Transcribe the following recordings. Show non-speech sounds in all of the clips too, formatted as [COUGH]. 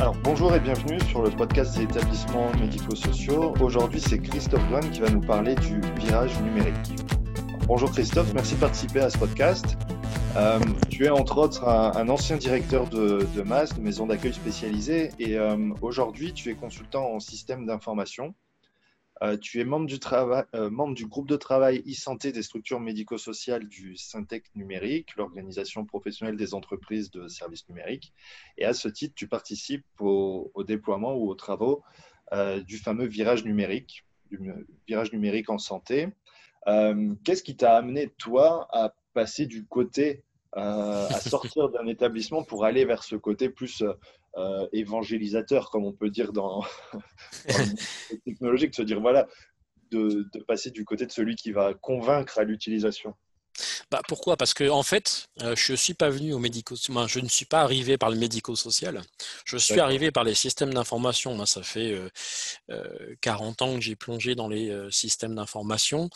Alors bonjour et bienvenue sur le podcast des établissements médico-sociaux. Aujourd'hui c'est Christophe Douane qui va nous parler du virage numérique. Bonjour Christophe, merci de participer à ce podcast. Euh, tu es entre autres un, ancien directeur de, de MAS, de maison d'accueil spécialisée, et euh, aujourd'hui tu es consultant en système d'information. Euh, tu es membre du, euh, membre du, groupe de travail e-santé des structures médico-sociales du Syntec numérique, l'organisation professionnelle des entreprises de services numériques. Et à ce titre, tu participes au, déploiement ou aux travaux euh, du fameux virage numérique, du virage numérique en santé. Qu'est-ce qui t'a amené, toi, à passer du côté, à sortir d'un [LAUGHS] établissement pour aller vers ce côté plus euh, évangélisateur, comme on peut dire dans, [LAUGHS] dans technologique, de se dire voilà, de, passer du côté de celui qui va convaincre à l'utilisation. Bah pourquoi? Parce que en fait, euh, je suis pas venu au médico, je ne suis pas arrivé par le médico-social. Je suis arrivé par les systèmes d'information. Moi, ça fait 40 euh, ans que j'ai plongé dans les systèmes d'information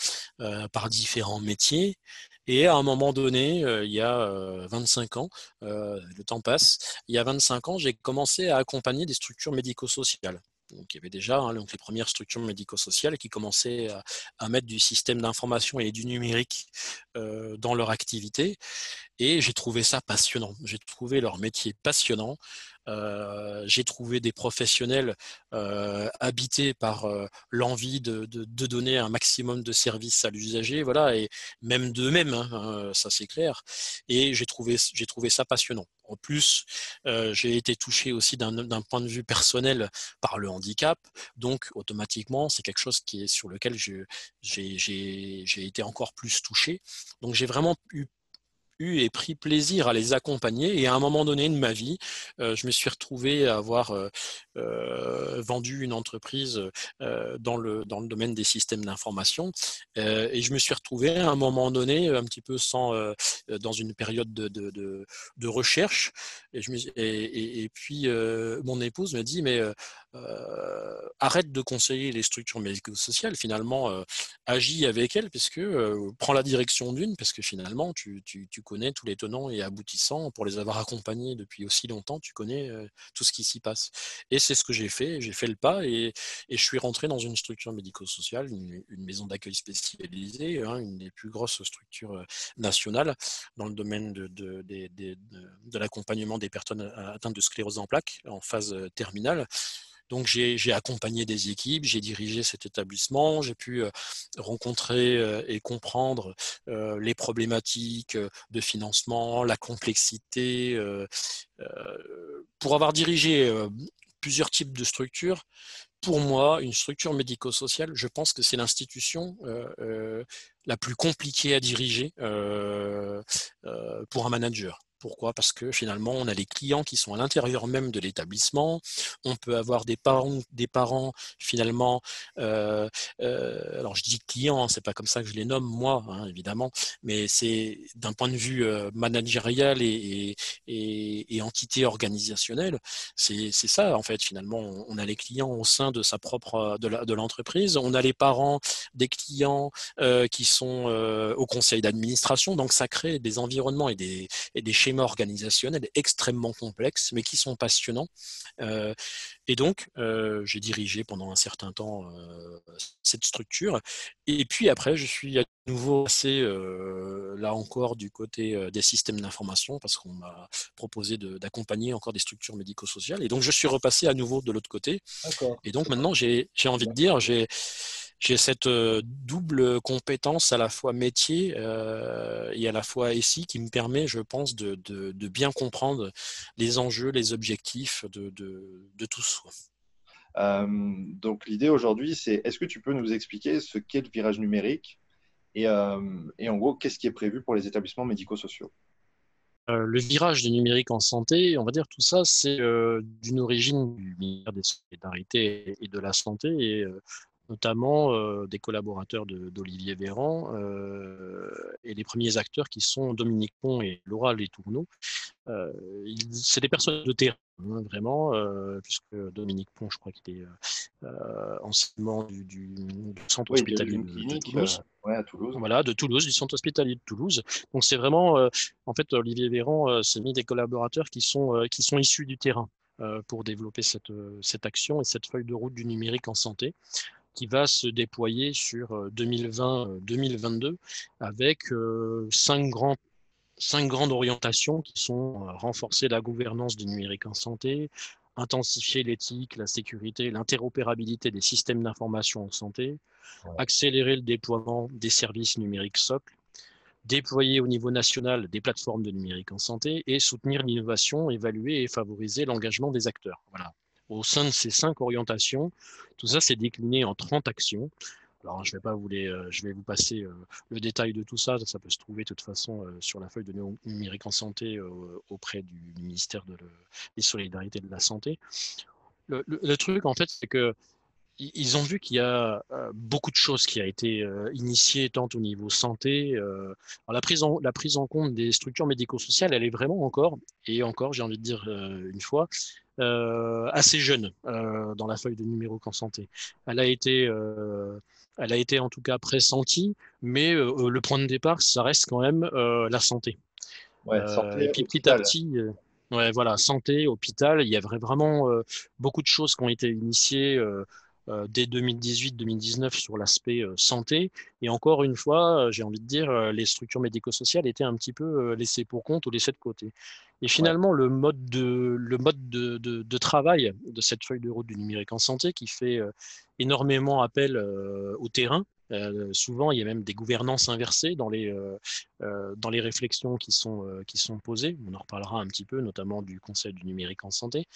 par différents métiers. Et à un moment donné, euh, il y a 25 euh, ans, euh, le temps passe, il y a 25 ans, j'ai commencé à accompagner des structures médico-sociales. Donc, il y avait déjà hein, donc les premières structures médico-sociales qui commençaient à, mettre du système d'information et du numérique dans leur activité. Et j'ai trouvé ça passionnant. J'ai trouvé leur métier passionnant. Euh, j'ai trouvé des professionnels euh, habités par euh, l'envie de, donner un maximum de services à l'usager, voilà, et même d'eux-mêmes, hein, ça c'est clair. Et j'ai trouvé, j'ai trouvé ça passionnant. En plus, j'ai été touché aussi d'un point de vue personnel par le handicap, donc automatiquement, c'est quelque chose qui est sur lequel j'ai été encore plus touché. Donc j'ai vraiment eu et pris plaisir à les accompagner. Et à un moment donné de ma vie, euh, je me suis retrouvé à avoir euh, euh, vendu une entreprise dans, le, dans le domaine des systèmes d'information. et je me suis retrouvé à un moment donné, un petit peu sans, dans une période de, de, recherche. Et, je et, et, puis, mon épouse me dit, mais arrête de conseiller les structures médico-sociales, finalement, agis avec elles, puisque prends la direction d'une, parce que finalement, tu, tu, tu connais tous les tenants et aboutissants. Pour les avoir accompagnés depuis aussi longtemps, tu connais euh, tout ce qui s'y passe. Et c'est ce que j'ai fait. J'ai fait le pas et, je suis rentré dans une structure médico-sociale, une, maison d'accueil spécialisée, hein, une des plus grosses structures euh, nationales dans le domaine de, de, de l'accompagnement des personnes atteintes de sclérose en plaques en phase euh, terminale. Donc j'ai accompagné des équipes, j'ai dirigé cet établissement, j'ai pu rencontrer et comprendre les problématiques de financement, la complexité. Pour avoir dirigé plusieurs types de structures, pour moi, une structure médico-sociale, je pense que c'est l'institution la plus compliquée à diriger pour un manager. Pourquoi? Parce que finalement, on a les clients qui sont à l'intérieur même de l'établissement. On peut avoir des parents, des parents finalement. Euh, euh, alors je dis clients, hein, c'est pas comme ça que je les nomme moi, hein, évidemment, mais c'est d'un point de vue euh, managérial et, entité organisationnelle, c'est ça en fait. Finalement, on a les clients au sein de sa propre de l'entreprise. on a les parents des clients qui sont au conseil d'administration. Donc ça crée des environnements et des, et des schémas organisationnels extrêmement complexes, mais qui sont passionnants. Euh, et donc, euh, j'ai dirigé pendant un certain temps euh, cette structure. Et puis après, je suis à nouveau passé, là encore, du côté des systèmes d'information, parce qu'on m'a proposé d'accompagner encore des structures médico-sociales. Et donc, je suis repassé à nouveau de l'autre côté. Et donc, maintenant, j'ai envie de dire, j'ai j'ai cette euh, double compétence à la fois métier euh, et à la fois SI qui me permet, je pense, de, bien comprendre les enjeux, les objectifs de, de, tous. Euh, donc l'idée aujourd'hui, c'est est-ce que tu peux nous expliquer ce qu'est le virage numérique et, et en gros, qu'est-ce qui est prévu pour les établissements médico-sociaux? Le virage du numérique en santé, on va dire tout ça, c'est d'une origine du ministère des Solidarités et de la Santé et notamment euh, des collaborateurs d'Olivier Véran euh, et les premiers acteurs qui sont Dominique Pont et Laura Letourneau. Euh, c'est des personnes de terrain, hein, vraiment, puisque Dominique Pont, je crois qu'il est anciennement du, du, centre hospitalier de, Toulouse. à Toulouse. Voilà, de Toulouse, du centre hospitalier de Toulouse. Donc c'est vraiment, en fait, Olivier Véran s'est mis des collaborateurs qui sont, qui sont issus du terrain pour développer cette, cette action et cette feuille de route du numérique en santé qui va se déployer sur 2020-2022 euh, avec euh, cinq, grands, cinq grandes orientations qui sont euh, renforcer la gouvernance du numérique en santé, intensifier l'éthique, la sécurité, l'interopérabilité des systèmes d'information en santé, accélérer le déploiement des services numériques socles, déployer au niveau national des plateformes de numérique en santé et soutenir l'innovation, évaluer et favoriser l'engagement des acteurs. Voilà au sein de ces cinq orientations. Tout ça, c'est décliné en 30 actions. Alors, je vais pas vous les, euh, je vais vous passer euh, le détail de tout ça. Ça peut se trouver de toute façon euh, sur la feuille de numérique en santé auprès du, ministère de des solidarités de la santé. Le, truc, en fait, c'est que ils ont vu qu'il y a beaucoup de choses qui a été initiées tant au niveau santé. la prise en la prise en compte des structures médico-sociales, elle est vraiment encore et encore, j'ai envie de dire une fois, assez jeune euh, dans la feuille de numéro santé. Elle a été, euh, elle a été en tout cas pressentie, mais le point de départ, ça reste quand même la santé. santé et puis petit à petit, ouais, voilà, santé, hôpital, il y a vraiment beaucoup de choses qui ont été initiées euh, dès 2018-2019 sur l'aspect euh, santé. Et encore une fois, euh, j'ai envie de dire, les structures médico-sociales étaient un petit peu laissées pour compte ou laissées de côté. Et finalement, le mode, de, le mode de, de, travail de cette feuille de route du numérique en santé qui fait énormément appel au terrain, souvent, il y a même des gouvernances inversées dans les, dans les réflexions qui sont, qui sont posées. On en reparlera un petit peu, notamment du Conseil du numérique en santé.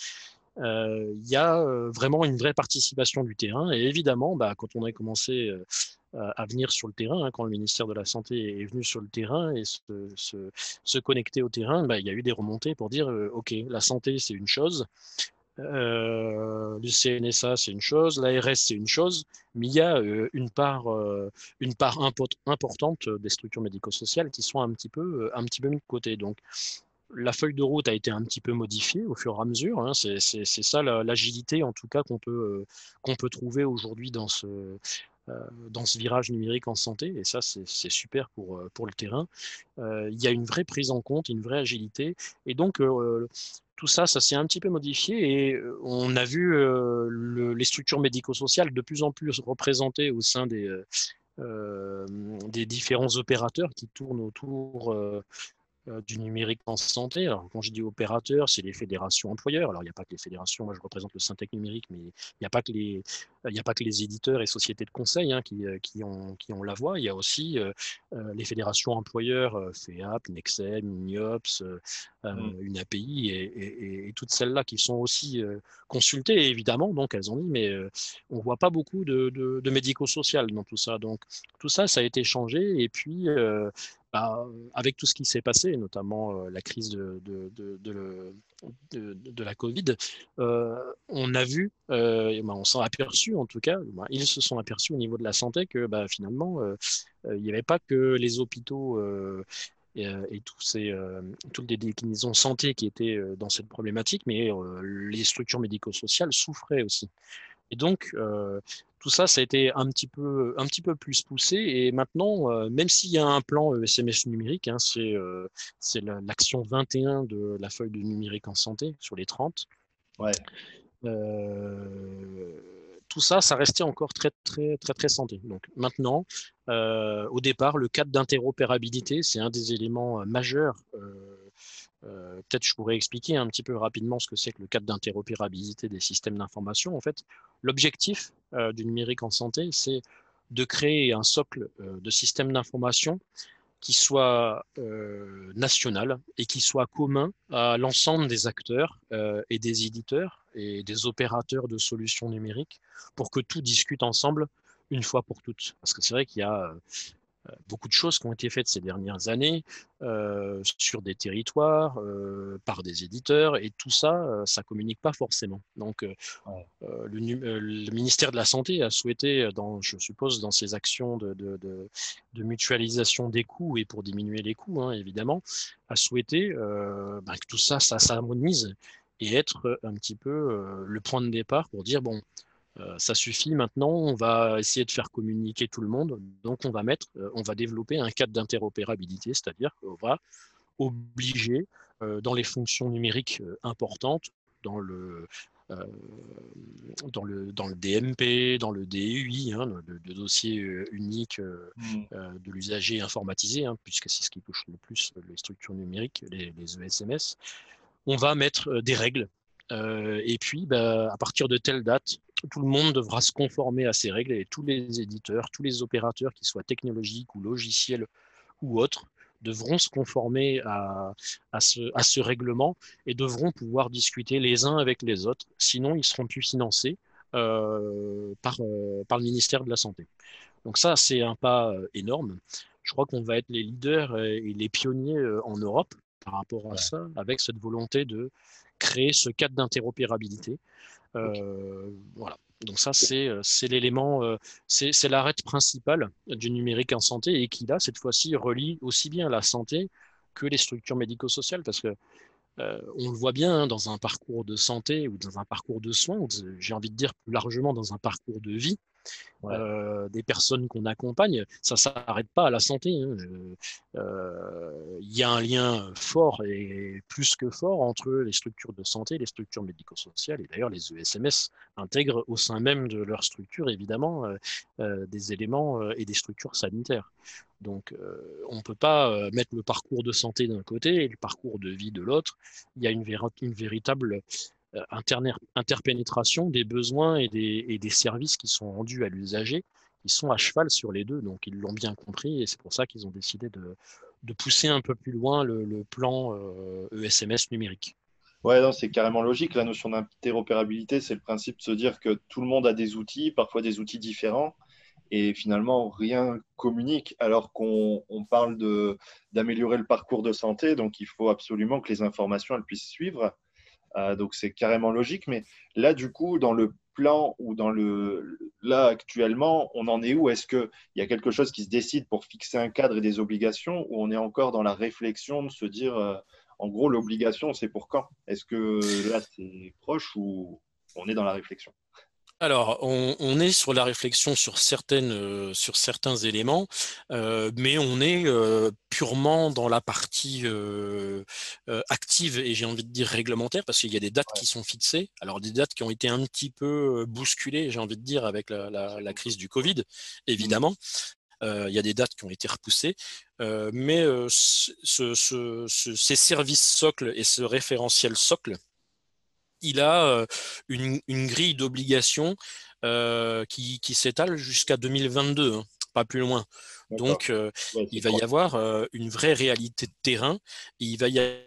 Euh, il y a euh, vraiment une vraie participation du terrain. Et évidemment, bah, quand on a commencé euh, à venir sur le terrain, hein, quand le ministère de la Santé est venu sur le terrain et se, connecter au terrain, bah, il y a eu des remontées pour dire, OK, la santé, c'est une chose, le CNSA, c'est une chose, l'ARS, c'est une chose, mais il y a une part, une part importante des structures médico-sociales qui sont un petit peu, un petit peu mis de côté. Donc, la feuille de route a été un petit peu modifiée au fur et à mesure. Hein. C'est ça l'agilité, en tout cas, qu'on peut, euh, qu'on peut trouver aujourd'hui dans ce, euh, dans ce virage numérique en santé. Et ça, c'est super pour, euh, pour le terrain. il y a une vraie prise en compte, une vraie agilité. Et donc, tout ça, ça s'est un petit peu modifié et on a vu les structures médico-sociales de plus en plus représentées au sein des, des différents opérateurs qui tournent autour du numérique en santé. Alors, quand je dis opérateur, c'est les fédérations employeurs. Alors, il n'y a pas que les fédérations, moi je représente le Syntec numérique, mais il n'y a, pas que les, a pas que les éditeurs et sociétés de conseil hein, qui, euh, qui, ont, qui ont la voix. Il y a aussi euh, les fédérations employeurs, FEAP, Nexem, UNIOPS, mmh. une API et, et, toutes celles-là qui sont aussi consultées, évidemment. Donc, elles ont dit, mais on ne voit pas beaucoup de, de, de médico-social dans tout ça. Donc, tout ça, ça a été changé. Et puis, bah, avec tout ce qui s'est passé, notamment euh, la crise de, la Covid, euh, on a vu, euh, bah, on s'en aperçu en tout cas, bah, ils se sont aperçus au niveau de la santé que finalement, il n'y avait pas que les hôpitaux et, toutes les déclinaisons santé qui étaient dans cette problématique, mais les structures médico-sociales souffraient aussi. Et donc, tout ça, ça a été un petit peu, un petit peu plus poussé. Et maintenant, euh, même s'il y a un plan SMS numérique, hein, c'est euh, l'action 21 de la feuille de numérique en santé sur les 30. Ouais. Euh, tout ça, ça restait encore très, très, très, très santé. Donc maintenant, au départ, le cadre d'interopérabilité, c'est un des éléments majeurs euh, peut-être je pourrais expliquer un petit peu rapidement ce que c'est que le cadre d'interopérabilité des systèmes d'information. En fait, l'objectif euh, du numérique en santé, c'est de créer un socle euh, de systèmes d'information qui soit national et qui soit commun à l'ensemble des acteurs et des éditeurs et des opérateurs de solutions numériques pour que tout discute ensemble une fois pour toutes. Parce que c'est vrai qu'il y a beaucoup de choses qui ont été faites ces dernières années sur des territoires, par des éditeurs, et tout ça, ça communique pas forcément. Donc, le, ministère de la Santé a souhaité, dans, je suppose, dans ses actions de, mutualisation des coûts et pour diminuer les coûts, hein, évidemment, a souhaité bah, que tout ça, ça s'harmonise et être un petit peu le point de départ pour dire, bon, euh, ça suffit maintenant, on va essayer de faire communiquer tout le monde. Donc on va mettre, euh, on va développer un cadre d'interopérabilité, c'est-à-dire qu'on va obliger euh, dans les fonctions numériques importantes, dans le, dans le, dans le DMP, dans le DUI, hein, le, dossier unique mmh. de l'usager informatisé, hein, puisque c'est ce qui touche le plus les structures numériques, les, les ESMS, on va mettre des règles. et puis, bah, à partir de telle date, tout le monde devra se conformer à ces règles et tous les éditeurs, tous les opérateurs, qu'ils soient technologiques ou logiciels ou autres, devront se conformer à, ce, règlement et devront pouvoir discuter les uns avec les autres. Sinon, ils seront plus financés euh, par, euh, par le ministère de la Santé. Donc ça, c'est un pas euh, énorme. Je crois qu'on va être les leaders et les pionniers en Europe par rapport à ça, avec cette volonté de créer ce cadre d'interopérabilité. Euh, voilà. Donc ça, c'est euh, l'élément, euh, c'est l'arrêt principal du numérique en santé et qui, là, cette fois-ci, relie aussi bien la santé que les structures médico-sociales, parce que on le voit bien hein, dans un parcours de santé ou dans un parcours de soins, j'ai envie de dire plus largement dans un parcours de vie, euh, des personnes qu'on accompagne, ça ne s'arrête pas à la santé. Hein. Euh, il y a un lien fort et plus que fort entre les structures de santé, les structures médico-sociales, et d'ailleurs les ESMS intègrent au sein même de leur structure, évidemment, euh, des éléments et des structures sanitaires. Donc, on ne peut pas mettre le parcours de santé d'un côté et le parcours de vie de l'autre. Il y a une, véritable interpénétration des besoins et des, services qui sont rendus à l'usager, qui sont à cheval sur les deux. Donc ils l'ont bien compris et c'est pour ça qu'ils ont décidé de, pousser un peu plus loin le, plan ESMS euh, e numérique. Ouais, c'est carrément logique. La notion d'interopérabilité, c'est le principe de se dire que tout le monde a des outils, parfois des outils différents, et finalement rien communique alors qu'on parle d'améliorer le parcours de santé. Donc il faut absolument que les informations puissent suivre. Euh, donc c'est carrément logique. Mais là, du coup, dans le plan ou dans le là actuellement, on en est où? Est-ce qu'il y a quelque chose qui se décide pour fixer un cadre et des obligations ou on est encore dans la réflexion de se dire, euh, en gros, l'obligation, c'est pour quand? Est-ce que là, c'est proche ou on est dans la réflexion? Alors, on, est sur la réflexion sur, certaines, euh, sur certains éléments, euh, mais on est euh, purement dans la partie active et j'ai envie de dire réglementaire, parce qu'il y a des dates qui sont fixées. Alors, des dates qui ont été un petit peu bousculées, j'ai envie de dire, avec la, crise du Covid, évidemment. il y a des dates qui ont été repoussées, mais ces services socles et ce référentiel socle, il a une, grille d'obligations qui, s'étale jusqu'à 2022, hein, pas plus loin. Donc, il va y avoir une vraie réalité de terrain. il va y avoir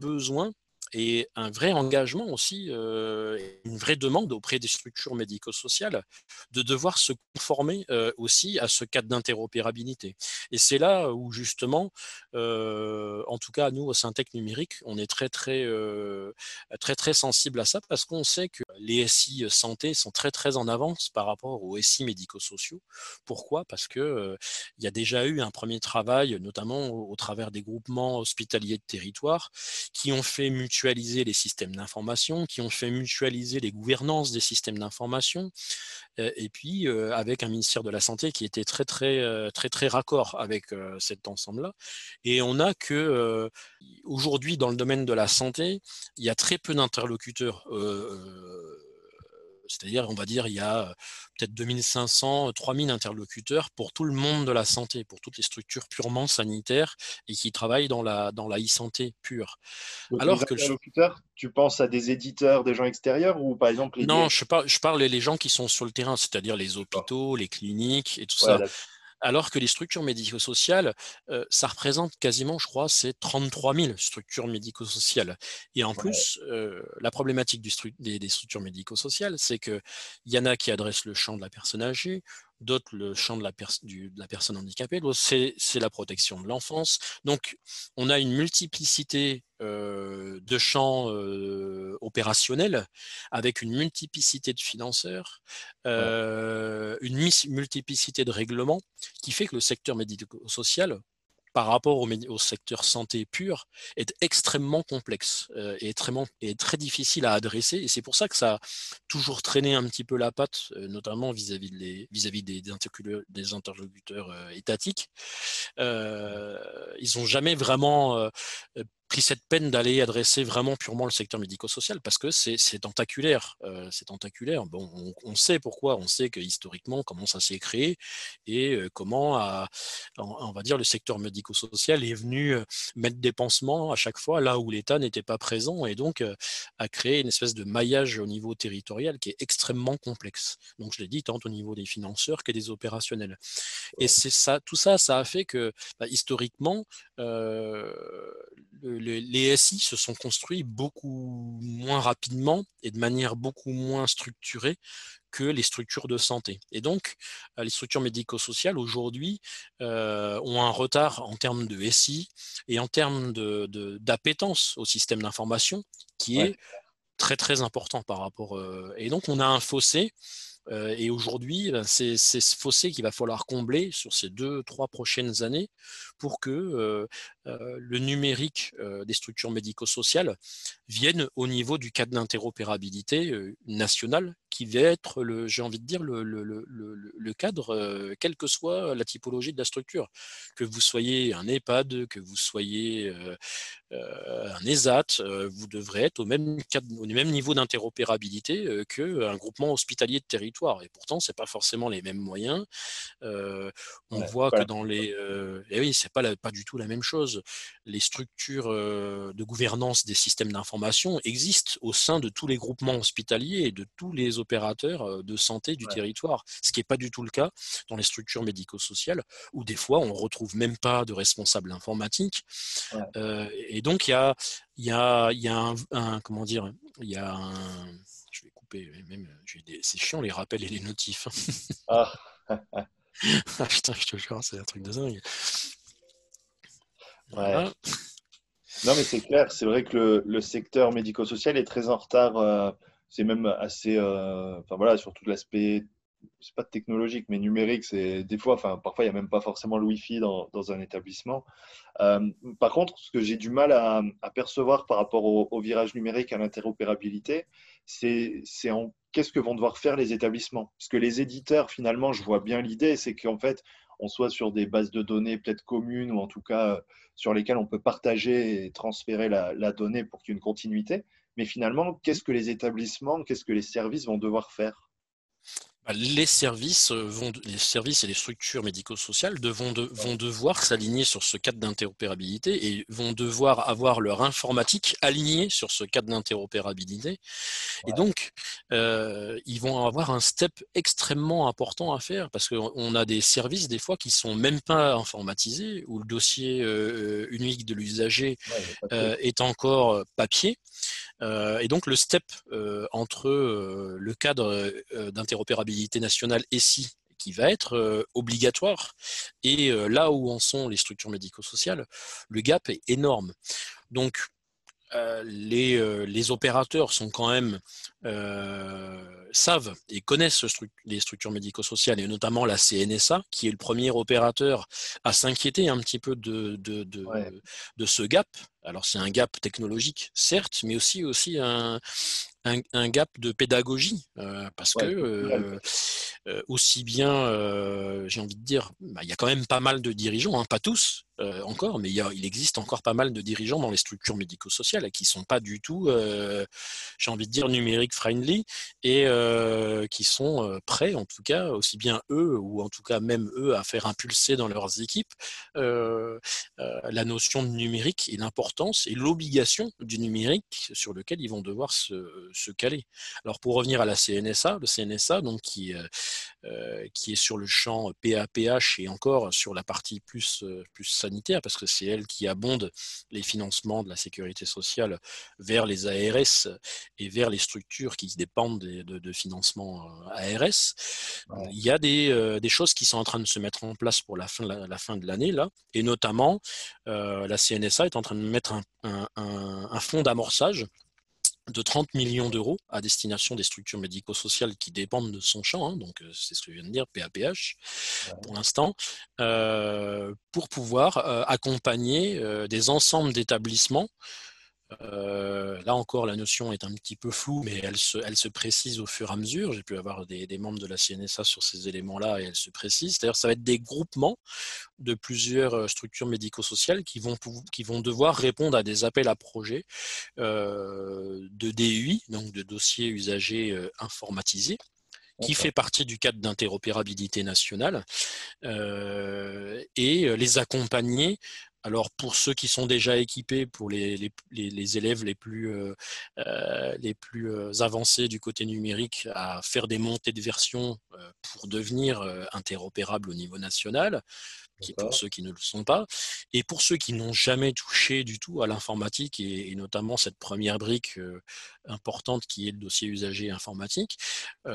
besoin et un vrai engagement aussi, euh, une vraie demande auprès des structures médico-sociales de devoir se conformer euh, aussi à ce cadre d'interopérabilité. Et c'est là où justement, euh, en tout cas nous au Syntec numérique, on est très très très très sensible à ça parce qu'on sait que les SI santé sont très très en avance par rapport aux SI médico-sociaux. Pourquoi? Parce que il y a déjà eu un premier travail, notamment au, travers des groupements hospitaliers de territoire, qui ont fait mutualiser les systèmes d'information, qui ont fait mutualiser les gouvernances des systèmes d'information, et puis avec un ministère de la Santé qui était très très très très raccord avec cet ensemble-là. Et on a que aujourd'hui dans le domaine de la santé, il y a très peu d'interlocuteurs c'est-à-dire, on va dire, il y a peut-être 2500, 3000 interlocuteurs pour tout le monde de la santé, pour toutes les structures purement sanitaires et qui travaillent dans la, dans la e-santé pure. Alors les que interlocuteurs, tu penses à des éditeurs, des gens extérieurs ou par exemple Non, je parle, je parle des gens qui sont sur le terrain, c'est-à-dire les hôpitaux, les cliniques et tout ça. Alors que les structures médico-sociales, ça représente quasiment, je crois, c'est 33 000 structures médico-sociales. Et en plus, la problématique des, structures médico-sociales, c'est qu'il y en a qui adressent le champ de la personne âgée, d'autres le champ de la, personne handicapée, d'autres c'est la protection de l'enfance. Donc, on a une multiplicité de champs opérationnels avec une multiplicité de financeurs, une multiplicité de règlements qui fait que le secteur médico-social par rapport au, secteur santé pur est extrêmement complexe euh, et, très, et, très, difficile à adresser. Et c'est pour ça que ça a toujours traîné un petit peu la patte, euh, notamment vis-à-vis -vis des, des, interlocuteurs euh, étatiques. ils n'ont jamais vraiment pris cette peine d'aller adresser vraiment purement le secteur médico-social parce que c'est tentaculaire. Euh, c'est tentaculaire. Bon, on, sait pourquoi. On sait que historiquement comment ça s'est créé et euh, comment, on va dire, le secteur médico-social est venu euh, mettre des pansements à chaque fois là où l'État n'était pas présent et donc a créé une espèce de maillage au niveau territorial qui est extrêmement complexe. Donc je l'ai dit tant au niveau des financeurs que des opérationnels. Et c'est ça, tout ça, ça a fait que bah, historiquement les SI se sont construits beaucoup moins rapidement et de manière beaucoup moins structurée que les structures de santé. Et donc, euh, les structures médico-sociales aujourd'hui euh, ont un retard en termes de SI et en termes d'appétence au système d'information qui est très très important par rapport. Euh, et donc, on a un fossé et aujourd'hui, ben, c'est ce fossé qu'il va falloir combler sur ces deux, trois prochaines années pour que le numérique des structures médico-sociales vienne au niveau du cadre d'interopérabilité national qui va être, j'ai envie de dire, le, le, cadre, quelle que soit la typologie de la structure. Que vous soyez un EHPAD, que vous soyez un ESAT, vous devrez être au même, au même niveau d'interopérabilité qu'un groupement hospitalier de territoire. Et pourtant, ce n'est pas forcément les mêmes moyens. on voit que dans les... et eh oui, c'est pas, pas du tout la même chose. Les structures de gouvernance des systèmes d'information existent au sein de tous les groupements hospitaliers et de tous les opérateurs de santé du territoire, ce qui n'est pas du tout le cas dans les structures médico-sociales, où des fois on ne retrouve même pas de responsable informatique. et donc il y a, y a, y a un, comment dire, il y a un, je vais couper, même, c'est chiant les rappels et les notifs. ah. [LAUGHS] ah putain, je te jure, c'est un truc de dingue. Non, mais c'est clair, c'est vrai que le, secteur médico-social est très en retard. Euh, c'est même assez. Euh, enfin voilà, sur tout l'aspect, c'est pas technologique, mais numérique. C'est des fois, enfin parfois, il n'y a même pas forcément le Wi-Fi dans, un établissement. Euh, par contre, ce que j'ai du mal à, percevoir par rapport au, virage numérique, à l'interopérabilité, c'est qu'est-ce que vont devoir faire les établissements? Parce que les éditeurs, finalement, je vois bien l'idée, c'est qu'en fait, on soit sur des bases de données peut-être communes ou en tout cas euh, sur lesquelles on peut partager et transférer la, donnée pour qu'il y ait une continuité. Mais finalement, qu'est-ce que les établissements, qu'est-ce que les services vont devoir faire? Les services, euh, vont, les services et les structures médico-sociales vont, vont devoir s'aligner sur ce cadre d'interopérabilité et vont devoir avoir leur informatique alignée sur ce cadre d'interopérabilité. Et donc, euh, ils vont avoir un step extrêmement important à faire parce qu'on a des services des fois qui sont même pas informatisés où le dossier euh, unique de l'usager est encore papier. et donc le step entre le cadre d'interopérabilité nationale ESI qui va être obligatoire et là où en sont les structures médico-sociales, le gap est énorme. Donc les, les, opérateurs sont quand même savent et connaissent les structures médico-sociales et notamment la CNSA qui est le premier opérateur à s'inquiéter un petit peu de, de, de, de ce gap. Alors c'est un gap technologique certes, mais aussi aussi un, un, gap de pédagogie parce que aussi bien j'ai envie de dire bah, il y a quand même pas mal de dirigeants, hein, pas tous, encore, mais il, existe encore pas mal de dirigeants dans les structures médico-sociales qui ne sont pas du tout, j'ai envie de dire, numérique friendly et qui sont prêts, en tout cas, aussi bien eux ou en tout cas même eux, à faire impulser dans leurs équipes la notion de numérique et l'importance et l'obligation du numérique sur lequel ils vont devoir se, caler. Alors pour revenir à la CNSA, le CNSA donc qui euh, qui est sur le champ PAPH et encore sur la partie plus, euh, plus sanitaire, parce que c'est elle qui abonde les financements de la sécurité sociale vers les ARS et vers les structures qui dépendent de, de, financement euh, ARS. Il y a des, des, choses qui sont en train de se mettre en place pour la fin, la, fin de l'année, là, et notamment la CNSA est en train de mettre un, un, un fonds d'amorçage de 30 millions d'euros à destination des structures médico-sociales qui dépendent de son champ, hein, donc euh, c'est ce que je viens de dire, PAPH, pour l'instant, euh, pour pouvoir euh, accompagner des ensembles d'établissements là encore, la notion est un petit peu floue, mais elle se, elle se précise au fur et à mesure. J'ai pu avoir des, membres de la CNSA sur ces éléments-là et elle se précise. C'est-à-dire ça va être des groupements de plusieurs euh, structures médico-sociales qui vont, qui vont devoir répondre à des appels à projets euh, de DUI, donc de dossiers usagers informatisés qui fait partie du cadre d'interopérabilité nationale, et les accompagner alors pour ceux qui sont déjà équipés, pour les, élèves les plus, euh, euh, euh, avancés du côté numérique, à faire des montées de version pour devenir interopérable au niveau national, qui pour ceux qui ne le sont pas. Et pour ceux qui n'ont jamais touché du tout à l'informatique, et, notamment cette première brique importante qui est le dossier usager informatique,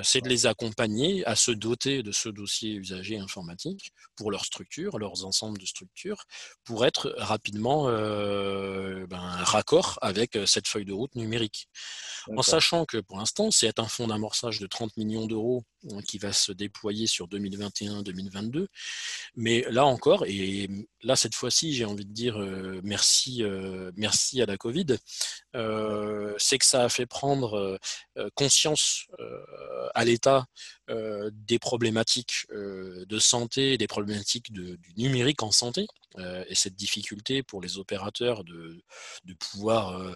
c'est de les accompagner à se doter de ce dossier usager informatique pour leur structure, leurs ensembles de structures, pour être rapidement ben, raccord avec cette feuille de route numérique. En sachant que pour l'instant, c'est un fonds d'amorçage de 30 millions d'euros hein, qui va se déployer sur 2021-2022. Mais là encore, et là cette fois-ci, j'ai envie de dire merci, merci à la Covid, c'est que ça a fait prendre conscience à l'État des problématiques de santé, des problématiques du numérique en santé, et cette difficulté pour les opérateurs de, pouvoir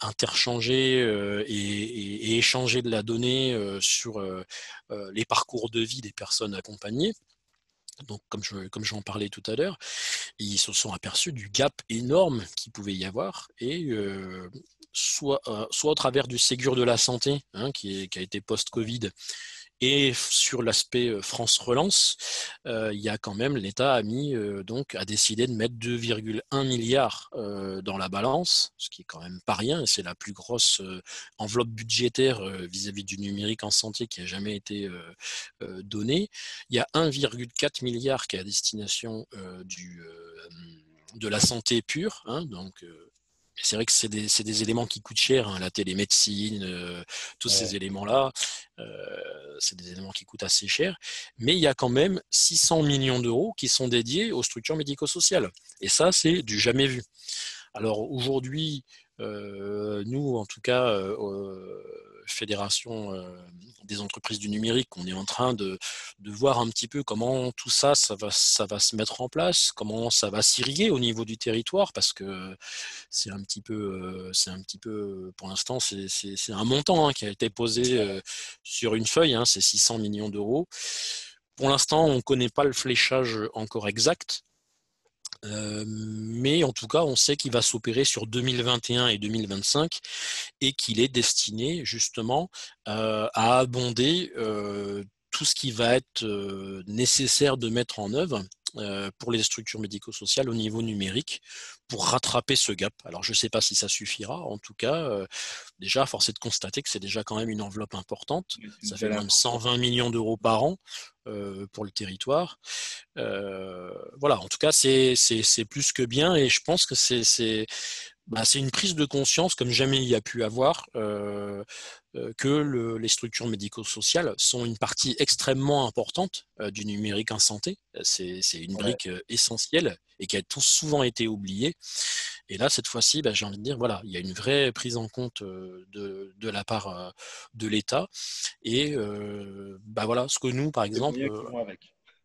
interchanger et, échanger de la donnée sur les parcours de vie des personnes accompagnées. Donc, comme je, j'en parlais tout à l'heure, ils se sont aperçus du gap énorme qu'il pouvait y avoir et soit, soit au travers du Ségur de la santé, hein, qui, a été post-Covid, et sur l'aspect France Relance, il y a quand même l'État a mis donc a décidé de mettre 2,1 milliards dans la balance, ce qui est quand même pas rien. C'est la plus grosse enveloppe budgétaire vis-à-vis du numérique en santé qui a jamais été donnée. Il y a 1,4 milliard qui est à destination du de la santé pure, hein, donc c'est vrai que c'est des, éléments qui coûtent cher, hein, la télémédecine, euh, tous ces éléments-là, euh, c'est des éléments qui coûtent assez cher. Mais il y a quand même 600 millions d'euros qui sont dédiés aux structures médico-sociales. Et ça, c'est du jamais vu. Alors aujourd'hui, euh, nous, en tout cas, Fédération euh, des entreprises du numérique, on est en train de, voir un petit peu comment tout ça, ça va, ça va se mettre en place, comment ça va s'irriguer au niveau du territoire, parce que c'est un petit peu, euh, c'est un petit peu, pour l'instant, c'est un montant hein, qui a été posé euh, sur une feuille, hein, c'est 600 millions d'euros. Pour l'instant, on ne connaît pas le fléchage encore exact, euh, mais en tout cas, on sait qu'il va s'opérer sur 2021 et 2025 et qu'il est destiné justement euh, à abonder euh, tout ce qui va être nécessaire de mettre en œuvre pour les structures médico-sociales au niveau numérique pour rattraper ce gap. Alors je ne sais pas si ça suffira. En tout cas, déjà, force est de constater que c'est déjà quand même une enveloppe importante. Ça fait même 120 millions d'euros par an pour le territoire. voilà, en tout cas, c'est plus que bien et je pense que c'est bah, une prise de conscience comme jamais il y a pu avoir euh, que les structures médico-sociales sont une partie extrêmement importante euh, du numérique en santé. C'est une brique euh, essentielle et qui a tout souvent été oubliée. Et là, cette fois-ci, bah, j'ai envie de dire, voilà, il y a une vraie prise en compte de, la part de l'État. Et bah voilà, ce que nous, par exemple.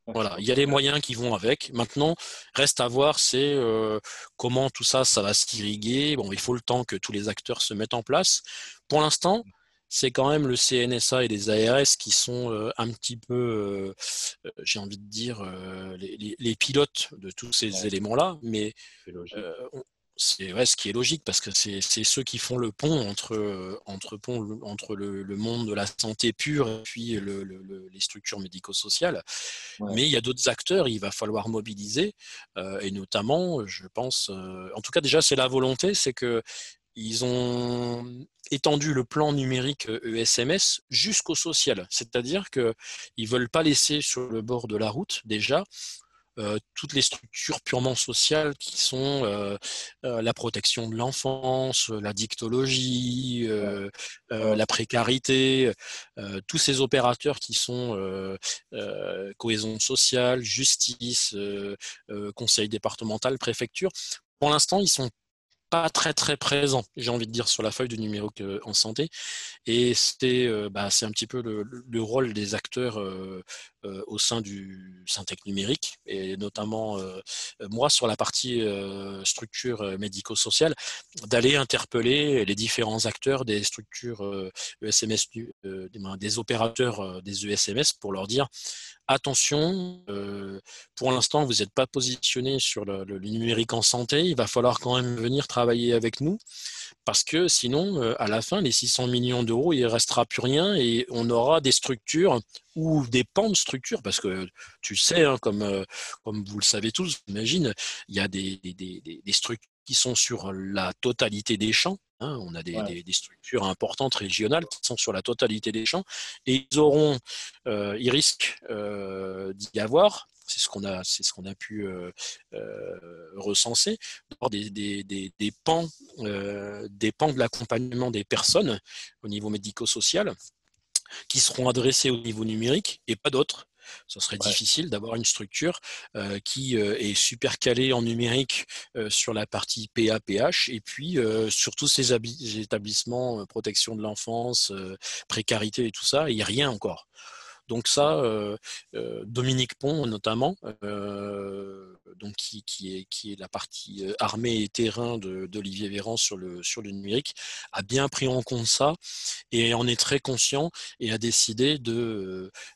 Voilà, il y a les moyens qui vont avec. Maintenant, reste à voir, c'est euh, comment tout ça, ça va s'irriguer. Bon, il faut le temps que tous les acteurs se mettent en place. Pour l'instant, c'est quand même le CNSA et les ARS qui sont euh, un petit peu, euh, j'ai envie de dire, les, pilotes de tous ces éléments-là. Mais c'est ouais, ce qui est logique parce que c'est ceux qui font le pont entre, entre, pont, entre le, monde de la santé pure et puis le, les structures médico-sociales. Mais il y a d'autres acteurs, il va falloir mobiliser euh, et notamment, je pense, euh, en tout cas déjà c'est la volonté, c'est que ils ont étendu le plan numérique ESMS e jusqu'au social, c'est-à-dire qu'ils ne veulent pas laisser sur le bord de la route déjà euh, toutes les structures purement sociales qui sont euh, euh, la protection de l'enfance, la dictologie, la précarité, tous ces opérateurs qui sont cohésion sociale, justice, conseil départemental, préfecture. Pour l'instant, ils sont très très présent, j'ai envie de dire, sur la feuille du numérique en santé. Et c'est euh, bah, un petit peu le, rôle des acteurs euh, euh, au sein du Syntec numérique, et notamment moi sur la partie structure médico-sociale, d'aller interpeller les différents acteurs des structures ESMS, e des opérateurs des ESMS pour leur dire attention, pour l'instant, vous n'êtes pas positionné sur le, numérique en santé, il va falloir quand même venir travailler avec nous, parce que sinon, à la fin, les 600 millions d'euros, il ne restera plus rien et on aura des structures ou des pans de structures, parce que tu sais, hein, comme, comme vous le savez tous, j'imagine, il y a des, des structures qui sont sur la totalité des champs, Hein, on a des, structures importantes régionales qui sont sur la totalité des champs et ils auront, euh, ils risquent euh, d'y avoir, c'est ce qu'on a, c'est ce qu'on a pu euh, recenser, des, des, des, pans, des pans de l'accompagnement des personnes au niveau médico-social qui seront adressés au niveau numérique et pas d'autres ce serait difficile d'avoir une structure euh, qui euh, est super calée en numérique euh, sur la partie PAPH et puis sur tous ces établissements, protection de l'enfance, précarité et tout ça, il n'y a rien encore. Donc ça, euh, euh, Dominique Pont notamment, euh, donc qui, est, la partie armée et terrain d'Olivier Véran sur le, numérique, a bien pris en compte ça et en est très conscient et a décidé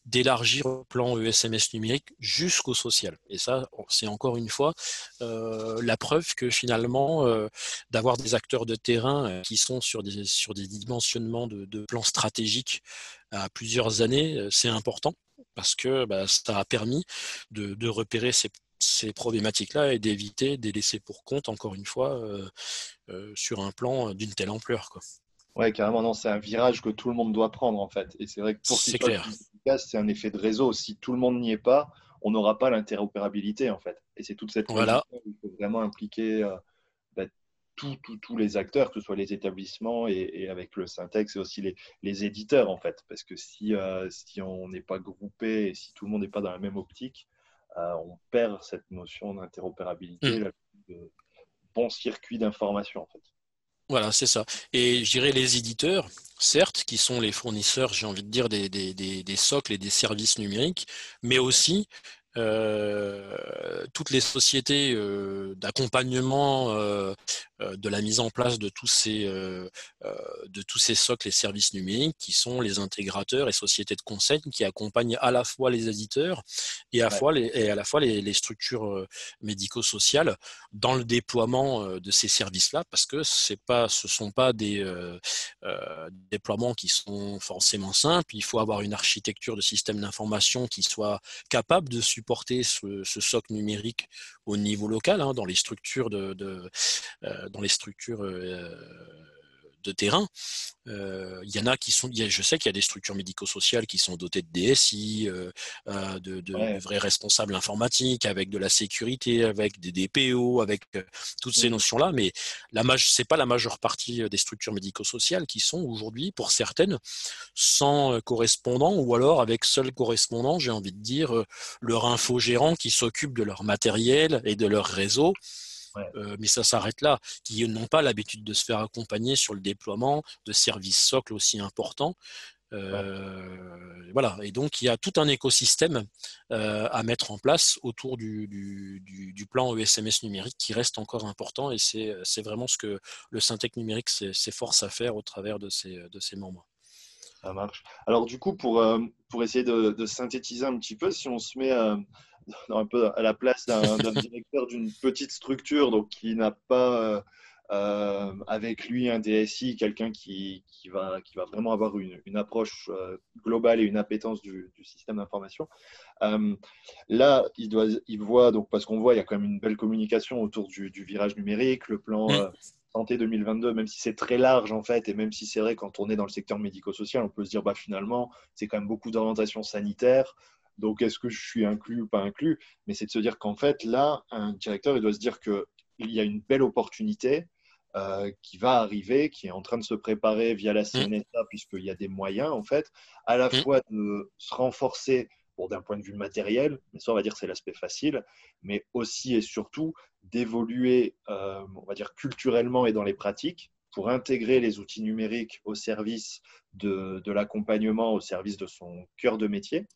d'élargir le plan ESMS numérique jusqu'au social. Et ça, c'est encore une fois la preuve que finalement, d'avoir des acteurs de terrain qui sont sur des, sur des dimensionnements de plans stratégiques à plusieurs années, euh, c'est important parce que bah, ça a permis de, repérer ces, problématiques-là et d'éviter des laissés pour compte, encore une fois, euh, euh, sur un plan d'une telle ampleur. Quoi. Ouais, carrément, non, c'est un virage que tout le monde doit prendre en fait. Et c'est vrai que pour c'est clair. c'est un effet de réseau. Si tout le monde n'y est pas, on n'aura pas l'interopérabilité en fait. Et c'est toute cette voilà. il faut vraiment impliquer tous les acteurs, que ce soit les établissements et, avec le syntaxe et aussi les, éditeurs en fait. Parce que si, euh, si on n'est pas groupé et si tout le monde n'est pas dans la même optique, euh, on perd cette notion d'interopérabilité, mmh. de bon circuit d'information en fait. Voilà, c'est ça. Et je dirais les éditeurs, certes, qui sont les fournisseurs, j'ai envie de dire, des, des, des, socles et des services numériques, mais aussi euh, toutes les sociétés euh, d'accompagnement euh, de la mise en place de tous ces de tous ces socles et services numériques qui sont les intégrateurs et sociétés de conseil qui accompagnent à la fois les éditeurs et à, fois les, et à la fois les, structures médico-sociales dans le déploiement de ces services-là parce que c'est pas ce sont pas des déploiements qui sont forcément simples. Il faut avoir une architecture de système d'information qui soit capable de supporter ce, socle numérique au niveau local, hein, dans les structures de, euh, dans les structures euh, de terrain. Euh, il y en a qui sont, je sais qu'il y a des structures médico-sociales qui sont dotées de DSI, euh, de, vrais responsables informatiques, avec de la sécurité, avec des DPO, avec toutes ces mmh. notions-là. Mais la c'est pas la majeure partie des structures médico-sociales qui sont aujourd'hui, pour certaines, sans correspondant ou alors avec seul correspondant, j'ai envie de dire, leur infogérant qui s'occupe de leur matériel et de leur réseau euh, mais ça s'arrête là, qui n'ont pas l'habitude de se faire accompagner sur le déploiement de services socles aussi importants Voilà, et donc il y a tout un écosystème à mettre en place autour du, du, plan ESMS numérique qui reste encore important et c'est vraiment ce que le Syntec numérique s'efforce à faire au travers de ses, de ses membres. Ça marche. Alors du coup, pour, pour essayer de, synthétiser un petit peu, si on se met un peu à la place d'un [LAUGHS] directeur d'une petite structure donc qui n'a pas euh, avec lui un DSI, quelqu'un qui, qui, va, qui va vraiment avoir une, une approche euh, globale et une appétence du, du système d'information. Euh, là, il, doit, il voit, donc, parce qu'on voit, il y a quand même une belle communication autour du, du virage numérique, le plan santé 2022, même si c'est très large en fait, et même si c'est vrai, quand on est dans le secteur médico-social, on peut se dire, bah, finalement, c'est quand même beaucoup d'orientation sanitaire. Donc, est-ce que je suis inclus ou pas inclus? Mais c'est de se dire qu'en fait, là, un directeur, il doit se dire qu'il y a une belle opportunité euh, qui va arriver, qui est en train de se préparer via la mmh. CNSA, puisqu'il y a des moyens, en fait, à la mmh. fois de se renforcer d'un point de vue matériel, mais ça, on va dire, c'est l'aspect facile, mais aussi et surtout d'évoluer, euh, on va dire, culturellement et dans les pratiques pour intégrer les outils numériques au service de, de l'accompagnement, au service de son cœur de métier,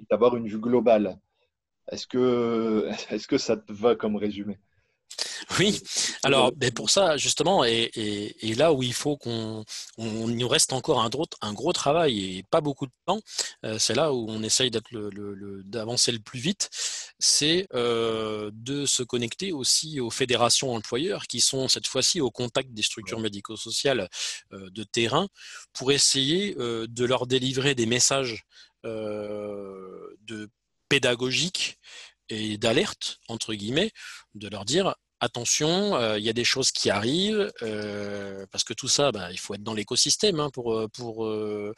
et d'avoir une vue globale. Est-ce que, [LAUGHS] est -ce que ça te va comme résumé? [LAUGHS] oui, alors ben pour ça justement, et, là où il faut qu'on nous reste encore un gros, un gros travail et pas beaucoup de temps, euh, c'est là où on essaye d'avancer le, plus vite, c'est euh, de se connecter aussi aux fédérations employeurs qui sont cette fois-ci au contact des structures médico-sociales euh, de terrain pour essayer de leur délivrer des messages de pédagogiques et d'alerte, entre guillemets, de leur dire attention, euh, il y a des choses qui arrivent, euh, parce que tout ça, bah, il faut être dans l'écosystème hein, pour, euh,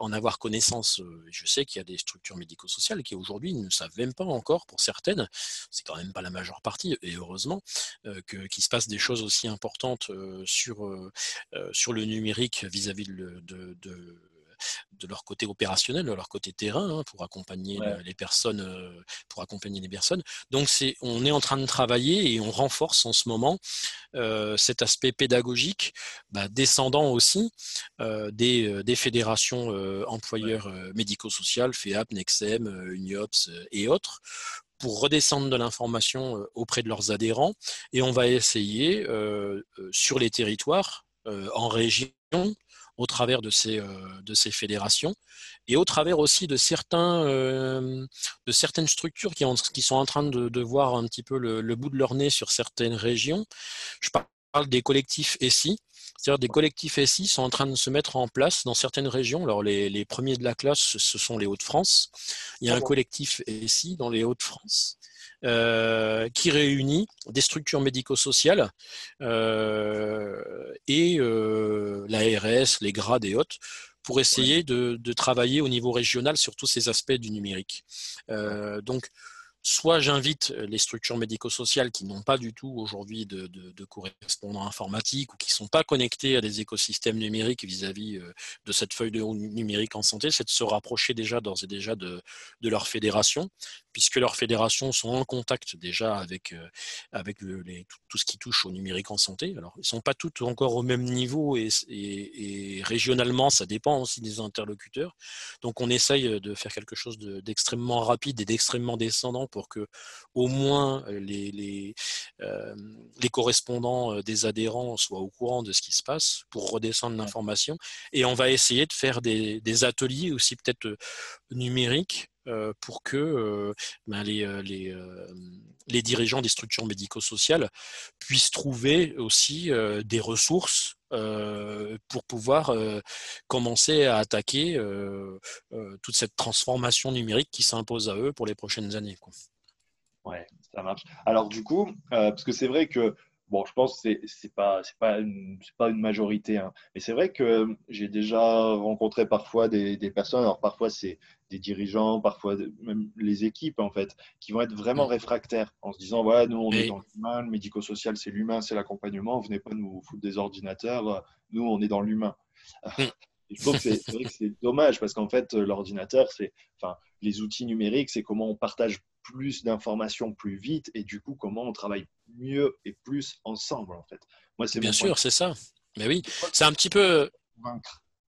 en avoir connaissance. Je sais qu'il y a des structures médico-sociales qui aujourd'hui ne savent même pas encore, pour certaines, c'est quand même pas la majeure partie, et heureusement, qu'il se passe des choses aussi importantes sur, le numérique vis-à-vis de leur côté opérationnel, de leur côté terrain, hein, pour accompagner les personnes, euh, pour accompagner les personnes. Donc c'est, on est en train de travailler et on renforce en ce moment euh, cet aspect pédagogique, bah, descendant aussi euh, des, des, fédérations employeurs médico-sociales, FEAP, NEXEM, UNIOPS et autres, pour redescendre de l'information auprès de leurs adhérents. Et on va essayer sur les territoires, en région, au travers de ces, euh, de ces fédérations et au travers aussi de, certains, euh, de certaines structures qui, sont en train de, voir un petit peu le, bout de leur nez sur certaines régions. Je parle des collectifs SI, c'est-à-dire des collectifs SI sont en train de se mettre en place dans certaines régions. Alors les, les premiers de la classe, ce sont les Hauts-de-France. Il y a un collectif SI dans les Hauts-de-France euh, qui réunit des structures médico-sociales euh, et euh, l'ARS, les grades et autres pour essayer de, de, travailler au niveau régional sur tous ces aspects du numérique. donc, soit j'invite les structures médico-sociales qui n'ont pas du tout aujourd'hui de, de, correspondants informatiques ou qui ne sont pas connectés à des écosystèmes numériques vis-à-vis de cette feuille de numérique en santé, c'est de se rapprocher déjà d'ores et déjà de, de leur fédération puisque leurs fédérations sont en contact déjà avec, euh, avec le, les, tout, ce qui touche au numérique en santé. Alors, ils ne sont pas toutes encore au même niveau et, et, régionalement, ça dépend aussi des interlocuteurs. Donc, on essaye de faire quelque chose d'extrêmement rapide et d'extrêmement descendant pour que au moins les, les, euh, les correspondants euh, des adhérents soient au courant de ce qui se passe pour redescendre l'information. Et on va essayer de faire des, des ateliers aussi peut-être numériques euh, pour que euh, ben, les, euh, les, les, dirigeants des structures médico-sociales puissent trouver aussi des ressources pour pouvoir commencer à attaquer toute cette transformation numérique qui s'impose à eux pour les prochaines années. Quoi. Ouais, ça marche. Alors du coup, parce que c'est vrai que Bon, je pense que ce n'est pas, pas, une, pas une majorité. Hein. Mais c'est vrai que j'ai déjà rencontré parfois des, des personnes, alors parfois c'est des dirigeants, parfois même les équipes, en fait, qui vont être vraiment réfractaires en se disant Ouais, nous, on est dans l'humain, le médico-social, c'est l'humain, c'est l'accompagnement, venez pas nous foutre des ordinateurs, nous, on est dans l'humain. Mm. [LAUGHS] je trouve que c'est dommage parce qu'en fait, l'ordinateur, c'est, enfin, les outils numériques, c'est comment on partage plus d'informations plus vite et du coup comment on travaille mieux et plus ensemble en fait. Moi c'est bien sûr, c'est ça. Mais oui, c'est un petit peu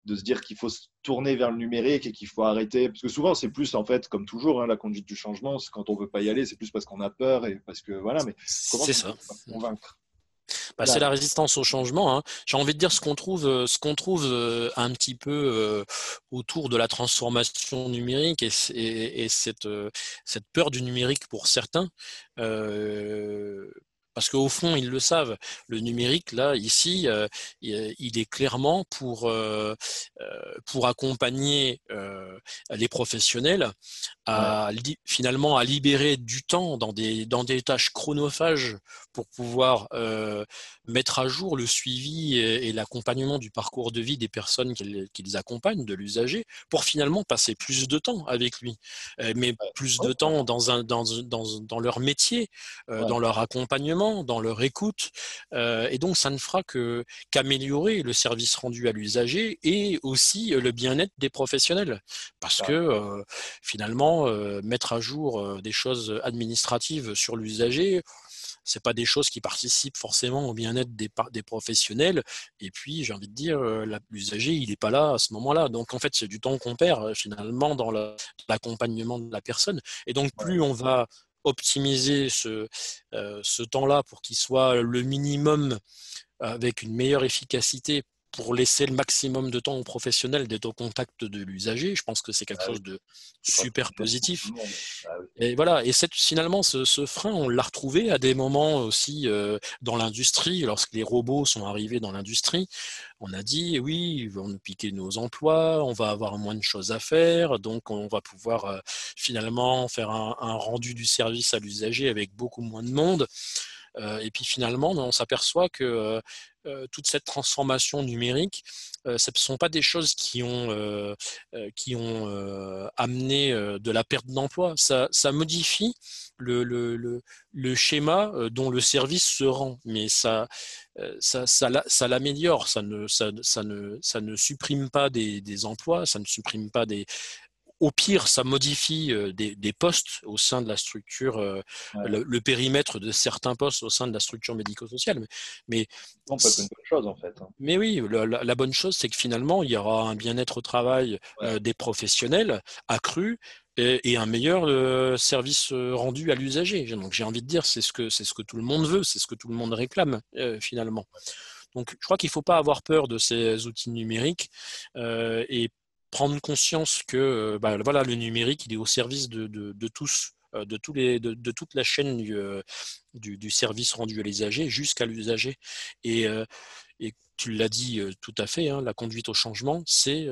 de se dire qu'il faut se tourner vers le numérique et qu'il faut arrêter Parce que souvent, c'est plus, en fait, comme toujours, hein, la conduite du changement, quand on ne veut pas y aller, c'est plus parce qu'on a peur et parce que, voilà, mais comment c'est ça. convaincre bah, c'est la résistance au changement. Hein. J'ai envie de dire ce qu'on trouve, euh, ce qu'on trouve euh, un petit peu euh, autour de la transformation numérique et, et, et cette, cette, peur du numérique pour certains. Euh, parce qu'au fond, ils le savent. Le numérique, là, ici, euh, il est clairement pour, euh, euh, pour accompagner les professionnels à, finalement à libérer du temps dans des, dans des tâches chronophages pour pouvoir mettre à jour le suivi et, l'accompagnement du parcours de vie des personnes qu'ils accompagnent, de l'usager, pour finalement passer plus de temps avec lui, mais plus de temps dans, un, dans, dans, dans leur métier, dans leur accompagnement dans leur écoute. Euh, et donc, ça ne fera que qu'améliorer le service rendu à l'usager et aussi le bien-être des professionnels. Parce que euh, finalement, euh, mettre à jour des choses administratives sur l'usager, c'est pas des choses qui participent forcément au bien-être des, des, professionnels. Et puis, j'ai envie de dire, l'usager, il n'est pas là à ce moment-là. Donc, en fait, c'est du temps qu'on perd finalement dans l'accompagnement de la personne. Et donc, plus on va optimiser ce, euh, ce temps-là pour qu'il soit le minimum avec une meilleure efficacité pour laisser le maximum de temps aux professionnels d'être au contact de l'usager. Je pense que c'est quelque bah chose de super positif. Bah et voilà. Et cette, finalement, ce, frein, on l'a retrouvé à des moments aussi euh, dans l'industrie, lorsque les robots sont arrivés dans l'industrie. On a dit oui, ils vont nous piquer nos emplois, on va avoir moins de choses à faire, donc on va pouvoir euh, finalement faire un, un rendu du service à l'usager avec beaucoup moins de monde. Euh, et puis finalement, on s'aperçoit que euh, euh, toute cette transformation numérique, ce ne sont pas des choses qui ont, amené de la perte d'emploi. Ça, modifie le, schéma dont le service se rend, mais ça, l'améliore. Ça ne, supprime pas des emplois, ça ne supprime pas des, au pire, ça modifie euh, des, postes au sein de la structure, euh, le, périmètre de certains postes au sein de la structure médico-sociale. Mais, mais une bonne chose en fait. Hein. Mais oui, la, bonne chose, c'est que finalement, il y aura un bien-être au travail euh, des professionnels accru et, un meilleur service rendu à l'usager. Donc j'ai envie de dire, c'est ce que c'est ce que tout le monde veut, c'est ce que tout le monde réclame finalement. Donc je crois qu'il ne faut pas avoir peur de ces outils numériques et prendre conscience que euh, bah, voilà, le numérique, il est au service de, tous, euh, de, tous les, de, toute la chaîne du, euh, du, service rendu à l'usager jusqu'à l'usager. Et, tu l'as dit tout à fait, hein, la conduite au changement, c'est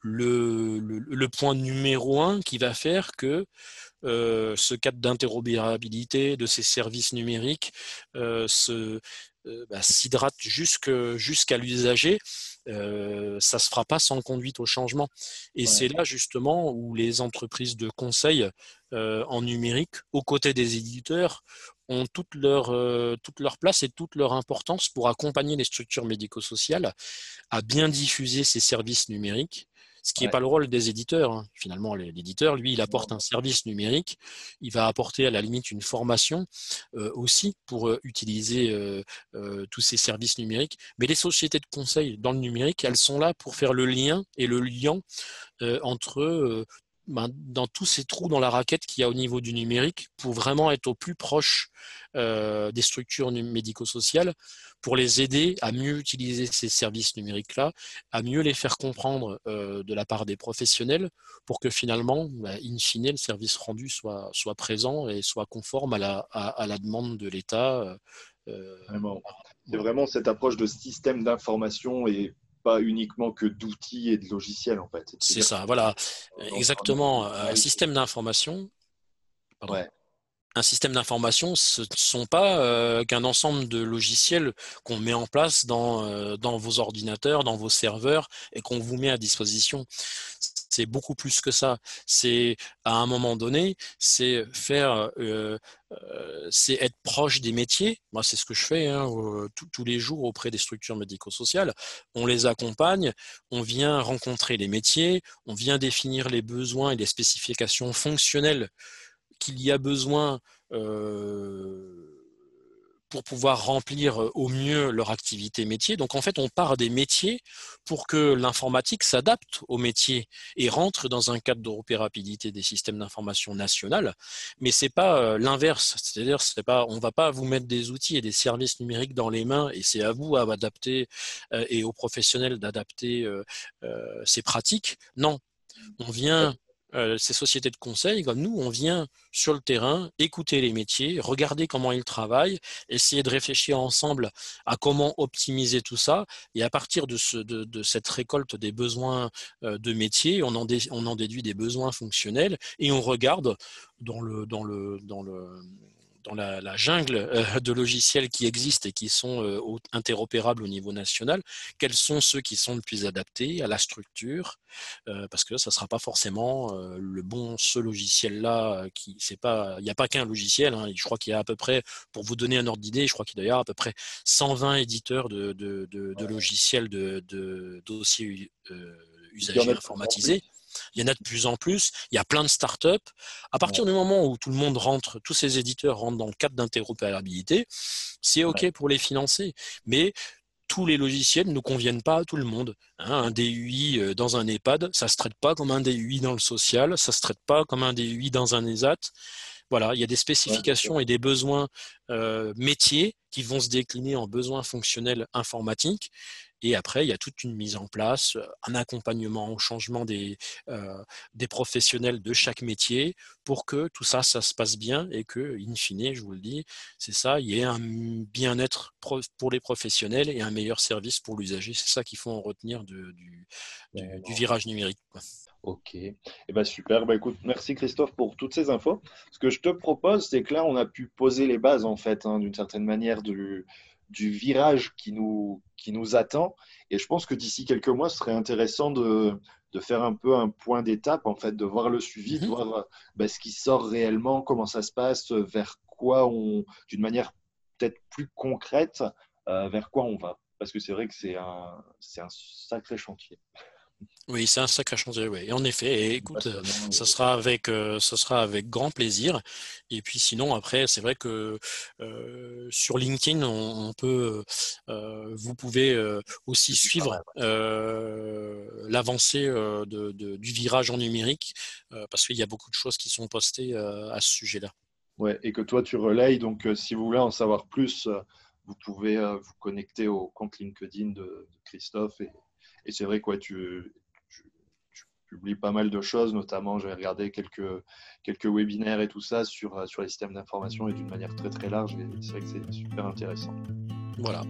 le, le, point numéro un qui va faire que ce cadre d'interopérabilité de ces services numériques se, bah, s'hydrate jusqu'à l'usager euh, ça se fera pas sans conduite au changement. Et c'est là justement où les entreprises de conseil euh, en numérique, aux côtés des éditeurs, ont toute leur, euh, toute leur place et toute leur importance pour accompagner les structures médico-sociales à bien diffuser ces services numériques ce qui n'est pas le rôle des éditeurs. Hein. Finalement, l'éditeur, lui, il apporte un service numérique. Il va apporter à la limite une formation euh, aussi pour euh, utiliser euh, tous ces services numériques. Mais les sociétés de conseil dans le numérique, elles sont là pour faire le lien et le lien entre ben, dans tous ces trous dans la raquette qu'il y a au niveau du numérique pour vraiment être au plus proche euh, des structures médico-sociales pour les aider à mieux utiliser ces services numériques-là, à mieux les faire comprendre euh, de la part des professionnels pour que finalement, ben, in fine, le service rendu soit, soit présent et soit conforme à la, à, la demande de l'État. Euh, C'est vraiment cette approche de système d'information et pas uniquement que d'outils et de logiciels en fait. C'est ça, voilà, exactement. Un système d'information. Un système d'information, ce ne sont pas euh, qu'un ensemble de logiciels qu'on met en place dans, euh, dans vos ordinateurs, dans vos serveurs et qu'on vous met à disposition c'est beaucoup plus que ça. C'est à un moment donné, c'est faire, euh, euh, c'est être proche des métiers. Moi, c'est ce que je fais hein, tous les jours auprès des structures médico-sociales. On les accompagne, on vient rencontrer les métiers, on vient définir les besoins et les spécifications fonctionnelles qu'il y a besoin. Euh, pour pouvoir remplir au mieux leur activité métier. Donc en fait, on part des métiers pour que l'informatique s'adapte aux métiers et rentre dans un cadre d'opérabilité des systèmes d'information national. Mais c'est pas l'inverse, c'est-à-dire c'est pas, on va pas vous mettre des outils et des services numériques dans les mains et c'est à vous à adapter et aux professionnels d'adapter ces pratiques. Non, on vient euh, ces sociétés de conseil, comme nous, on vient sur le terrain, écouter les métiers, regarder comment ils travaillent, essayer de réfléchir ensemble à comment optimiser tout ça. Et à partir de, cette récolte des besoins euh, de métiers, on en, déduit des besoins fonctionnels et on regarde dans le, dans le, dans le dans la, jungle euh, de logiciels qui existent et qui sont euh, interopérables au niveau national, quels sont ceux qui sont le plus adaptés à la structure, euh, parce que ça ne sera pas forcément le bon, ce logiciel-là, qui c'est pas, il n'y a pas qu'un logiciel, hein. je crois qu'il y a à peu près, pour vous donner un ordre d'idée, je crois qu'il y a à peu près 120 éditeurs de, de logiciels de, dossiers usagers informatisés. Il y en a de plus en plus. Il y a plein de startups. À partir du moment où tout le monde rentre, tous ces éditeurs rentrent dans le cadre d'interopérabilité, c'est OK pour les financer. Mais tous les logiciels ne conviennent pas à tout le monde. Hein. un DUI euh, dans un EHPAD, ça ne se traite pas comme un DUI dans le social, ça ne se traite pas comme un DUI dans un ESAT. Voilà, il y a des spécifications et des besoins euh, métiers qui vont se décliner en besoins fonctionnels informatiques. Et après, il y a toute une mise en place, euh, un accompagnement au changement des, euh, des professionnels de chaque métier pour que tout ça, ça se passe bien et que, in fine, je vous le dis, c'est ça, il y ait un bien-être pour les professionnels et un meilleur service pour l'usager. C'est ça qu'il faut en retenir du, du, virage numérique. Ok, eh ben super. Bah, écoute, merci Christophe pour toutes ces infos. Ce que je te propose, c'est que là, on a pu poser les bases en fait, hein, d'une certaine manière, du, du virage qui nous, qui nous attend. Et je pense que d'ici quelques mois, ce serait intéressant de, de faire un peu un point d'étape, en fait, de voir le suivi, de mhm. voir bah, ce qui sort réellement, comment ça se passe, vers quoi on, d'une manière peut-être plus concrète, euh, vers quoi on va. Parce que c'est vrai que c'est un, c'est un sacré chantier. Oui, c'est un sacré chantier, oui. Et en effet, écoute, ça sera avec, euh, ça sera avec grand plaisir. Et puis sinon, après, c'est vrai que euh, sur LinkedIn, on, peut, euh, vous pouvez aussi suivre l'avancée de, du virage en numérique, parce qu'il y a beaucoup de choses qui sont postées à ce sujet-là. Ouais, et que toi tu relayes. Donc, si vous voulez en savoir plus, vous pouvez vous connecter au compte LinkedIn de, Christophe et, et c'est vrai que tu, publie pas mal de choses, notamment j'ai regardé quelques, quelques webinaires et tout ça sur, euh, sur les systèmes d'information et d'une manière très très large. Et c'est vrai que c'est super intéressant. Voilà.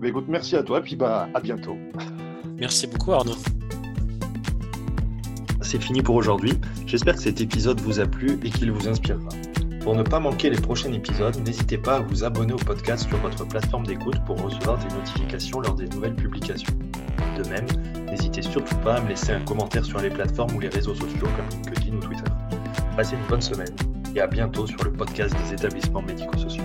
Mais écoute, merci à toi, et puis bah, à bientôt. Merci beaucoup Arnaud. C'est fini pour aujourd'hui. J'espère que cet épisode vous a plu et qu'il vous inspirera. Pour ne pas manquer les prochains épisodes, n'hésitez pas à vous abonner au podcast sur votre plateforme d'écoute pour recevoir des notifications lors des nouvelles publications. De même, n'hésitez surtout pas à me laisser un commentaire sur les plateformes ou les réseaux sociaux comme LinkedIn ou Twitter. Passez une bonne semaine et à bientôt sur le podcast des établissements médico-sociaux.